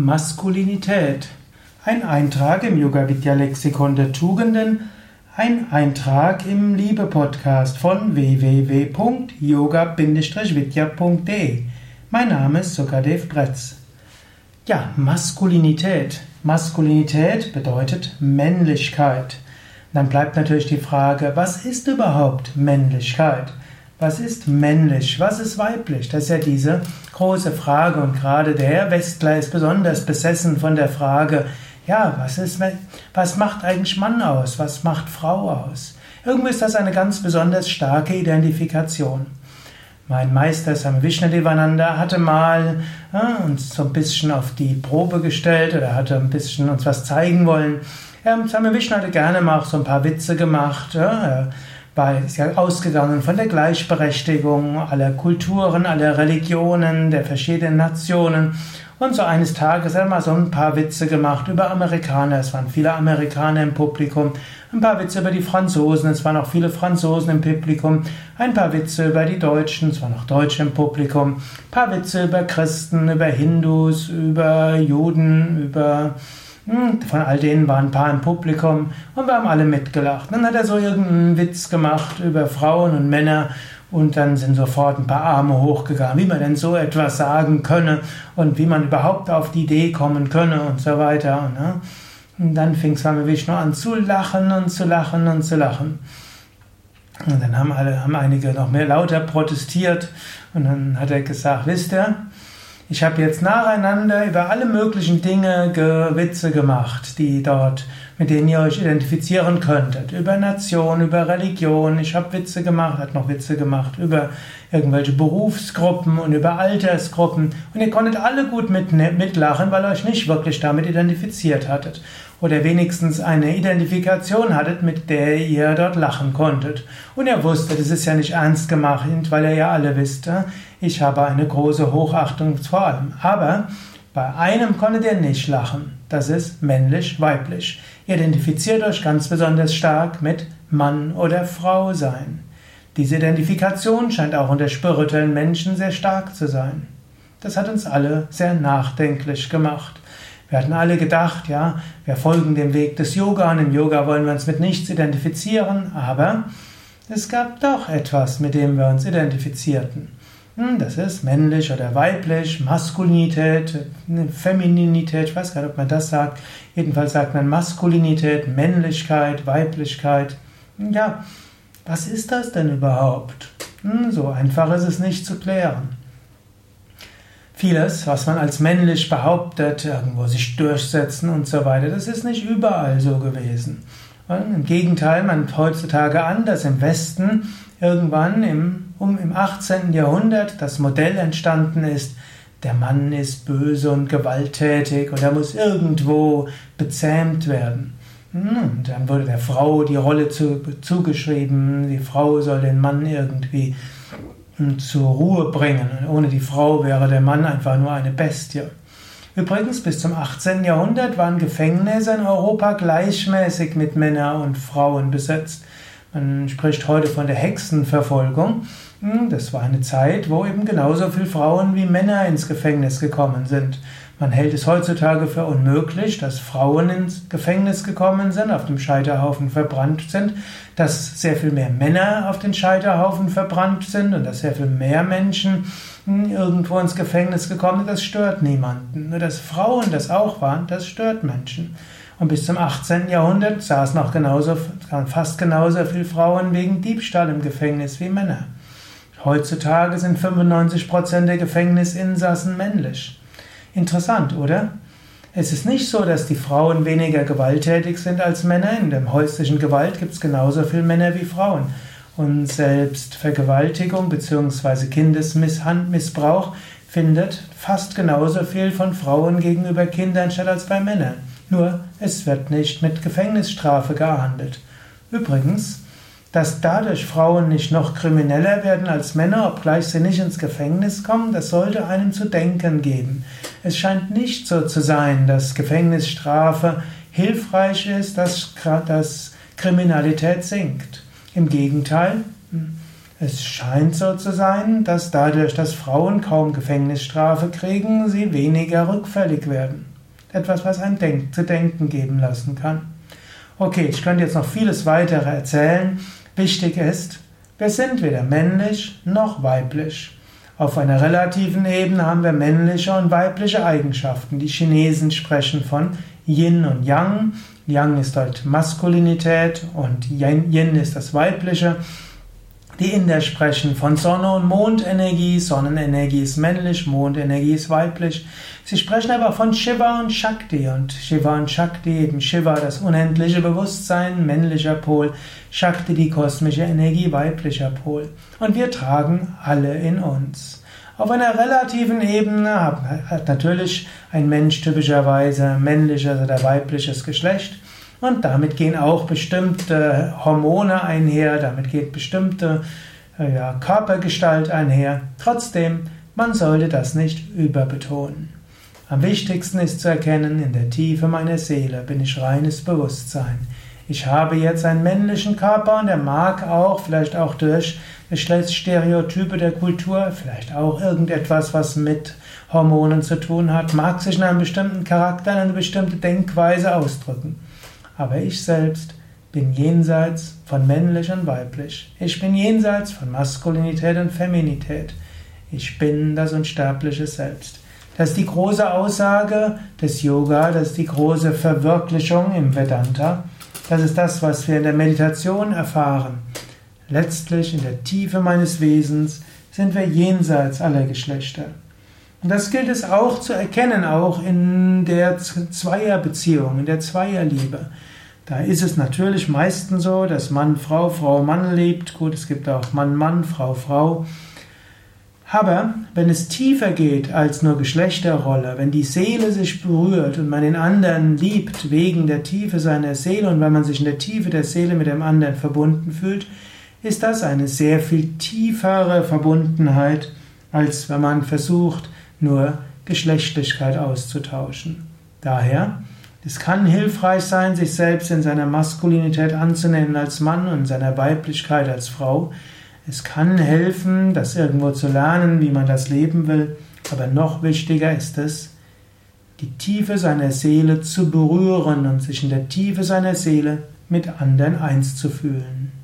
Maskulinität. Ein Eintrag im Yoga Vidya Lexikon der Tugenden, ein Eintrag im Liebe Podcast von www.yoga-vidya.de. Mein Name ist Sukadev Bretz. Ja, Maskulinität. Maskulinität bedeutet Männlichkeit. Dann bleibt natürlich die Frage, was ist überhaupt Männlichkeit? Was ist männlich? Was ist weiblich? Das ist ja diese große Frage und gerade der Westler ist besonders besessen von der Frage, ja, was ist, was macht eigentlich Mann aus? Was macht Frau aus? Irgendwie ist das eine ganz besonders starke Identifikation. Mein Meister Sam Vishnadevananda hatte mal ja, uns so ein bisschen auf die Probe gestellt oder hatte ein bisschen uns was zeigen wollen. Ja, Sam Vishnu hatte gerne mal auch so ein paar Witze gemacht. Ja, war, ist ja ausgegangen von der Gleichberechtigung aller Kulturen, aller Religionen, der verschiedenen Nationen. Und so eines Tages hat er mal so ein paar Witze gemacht über Amerikaner. Es waren viele Amerikaner im Publikum. Ein paar Witze über die Franzosen. Es waren auch viele Franzosen im Publikum. Ein paar Witze über die Deutschen. Es waren auch Deutsche im Publikum. Ein paar Witze über Christen, über Hindus, über Juden, über von all denen waren ein paar im Publikum und wir haben alle mitgelacht. Dann hat er so irgendeinen Witz gemacht über Frauen und Männer und dann sind sofort ein paar Arme hochgegangen, wie man denn so etwas sagen könne und wie man überhaupt auf die Idee kommen könne und so weiter. Ne? Und dann fing Swami Vishnu an zu lachen und zu lachen und zu lachen. Und dann haben alle, haben einige noch mehr lauter protestiert und dann hat er gesagt, wisst ihr, ich habe jetzt nacheinander über alle möglichen Dinge Witze gemacht, die dort, mit denen ihr euch identifizieren könntet. Über Nation, über Religion. Ich habe Witze gemacht, hat noch Witze gemacht über irgendwelche Berufsgruppen und über Altersgruppen. Und ihr konntet alle gut mit, mitlachen, weil ihr euch nicht wirklich damit identifiziert hattet oder wenigstens eine Identifikation hattet, mit der ihr dort lachen konntet. Und er wusste, das ist ja nicht ernst gemacht, weil er ja alle wisst, ich habe eine große Hochachtung vor allem. Aber bei einem konntet ihr nicht lachen. Das ist männlich, weiblich. Ihr identifiziert euch ganz besonders stark mit Mann oder Frau sein. Diese Identifikation scheint auch unter spirituellen Menschen sehr stark zu sein. Das hat uns alle sehr nachdenklich gemacht. Wir hatten alle gedacht, ja, wir folgen dem Weg des Yoga und im Yoga wollen wir uns mit nichts identifizieren, aber es gab doch etwas, mit dem wir uns identifizierten. Hm, das ist männlich oder weiblich, Maskulinität, Femininität, ich weiß gar nicht, ob man das sagt. Jedenfalls sagt man Maskulinität, Männlichkeit, Weiblichkeit. Ja, was ist das denn überhaupt? Hm, so einfach ist es nicht zu klären. Vieles, was man als männlich behauptet, irgendwo sich durchsetzen und so weiter, das ist nicht überall so gewesen. Und Im Gegenteil, man nimmt heutzutage an, dass im Westen irgendwann im, um, im 18. Jahrhundert das Modell entstanden ist, der Mann ist böse und gewalttätig und er muss irgendwo bezähmt werden. Hm, und dann wurde der Frau die Rolle zu, zugeschrieben, die Frau soll den Mann irgendwie zur Ruhe bringen. Ohne die Frau wäre der Mann einfach nur eine Bestie. Übrigens, bis zum 18. Jahrhundert waren Gefängnisse in Europa gleichmäßig mit Männern und Frauen besetzt. Man spricht heute von der Hexenverfolgung. Hm, das war eine Zeit, wo eben genauso viele Frauen wie Männer ins Gefängnis gekommen sind. Man hält es heutzutage für unmöglich, dass Frauen ins Gefängnis gekommen sind, auf dem Scheiterhaufen verbrannt sind, dass sehr viel mehr Männer auf den Scheiterhaufen verbrannt sind und dass sehr viel mehr Menschen hm, irgendwo ins Gefängnis gekommen sind. Das stört niemanden. Nur dass Frauen das auch waren, das stört Menschen. Und bis zum 18. Jahrhundert saßen noch genauso, fast genauso viele Frauen wegen Diebstahl im Gefängnis wie Männer. Heutzutage sind 95% der Gefängnisinsassen männlich. Interessant, oder? Es ist nicht so, dass die Frauen weniger gewalttätig sind als Männer. In der häuslichen Gewalt gibt es genauso viele Männer wie Frauen. Und selbst Vergewaltigung bzw. Kindesmissbrauch findet fast genauso viel von Frauen gegenüber Kindern statt als bei Männern. Nur es wird nicht mit Gefängnisstrafe geahndet. Übrigens, dass dadurch Frauen nicht noch krimineller werden als Männer, obgleich sie nicht ins Gefängnis kommen, das sollte einem zu denken geben. Es scheint nicht so zu sein, dass Gefängnisstrafe hilfreich ist, dass, dass Kriminalität sinkt. Im Gegenteil, Es scheint so zu sein, dass dadurch, dass Frauen kaum Gefängnisstrafe kriegen, sie weniger rückfällig werden. Etwas, was einem denk zu denken geben lassen kann. Okay, ich könnte jetzt noch vieles weitere erzählen. Wichtig ist, wir sind weder männlich noch weiblich. Auf einer relativen Ebene haben wir männliche und weibliche Eigenschaften. Die Chinesen sprechen von Yin und Yang. Yang ist dort Maskulinität und Yin ist das Weibliche. Die Inder sprechen von Sonne- und Mondenergie. Sonnenenergie ist männlich, Mondenergie ist weiblich. Sie sprechen aber von Shiva und Shakti und Shiva und Shakti, eben Shiva das unendliche Bewusstsein, männlicher Pol, Shakti die kosmische Energie, weiblicher Pol. Und wir tragen alle in uns. Auf einer relativen Ebene hat natürlich ein Mensch typischerweise männliches oder weibliches Geschlecht. Und damit gehen auch bestimmte Hormone einher, damit geht bestimmte äh, ja, Körpergestalt einher. Trotzdem, man sollte das nicht überbetonen. Am wichtigsten ist zu erkennen, in der Tiefe meiner Seele bin ich reines Bewusstsein. Ich habe jetzt einen männlichen Körper und er mag auch, vielleicht auch durch Geschlechtsstereotype der Kultur, vielleicht auch irgendetwas, was mit Hormonen zu tun hat, mag sich in einem bestimmten Charakter, in eine bestimmte Denkweise ausdrücken. Aber ich selbst bin jenseits von männlich und weiblich. Ich bin jenseits von Maskulinität und Feminität. Ich bin das unsterbliche Selbst. Das ist die große Aussage des Yoga, das ist die große Verwirklichung im Vedanta. Das ist das, was wir in der Meditation erfahren. Letztlich in der Tiefe meines Wesens sind wir jenseits aller Geschlechter. Und das gilt es auch zu erkennen, auch in der Zweierbeziehung, in der Zweierliebe. Da ist es natürlich meistens so, dass Mann, Frau, Frau, Mann lebt. Gut, es gibt auch Mann, Mann, Frau, Frau. Aber wenn es tiefer geht als nur Geschlechterrolle, wenn die Seele sich berührt und man den anderen liebt wegen der Tiefe seiner Seele und wenn man sich in der Tiefe der Seele mit dem anderen verbunden fühlt, ist das eine sehr viel tiefere Verbundenheit, als wenn man versucht, nur Geschlechtlichkeit auszutauschen. Daher, es kann hilfreich sein, sich selbst in seiner Maskulinität anzunehmen als Mann und in seiner Weiblichkeit als Frau. Es kann helfen, das irgendwo zu lernen, wie man das leben will. Aber noch wichtiger ist es, die Tiefe seiner Seele zu berühren und sich in der Tiefe seiner Seele mit anderen eins zu fühlen.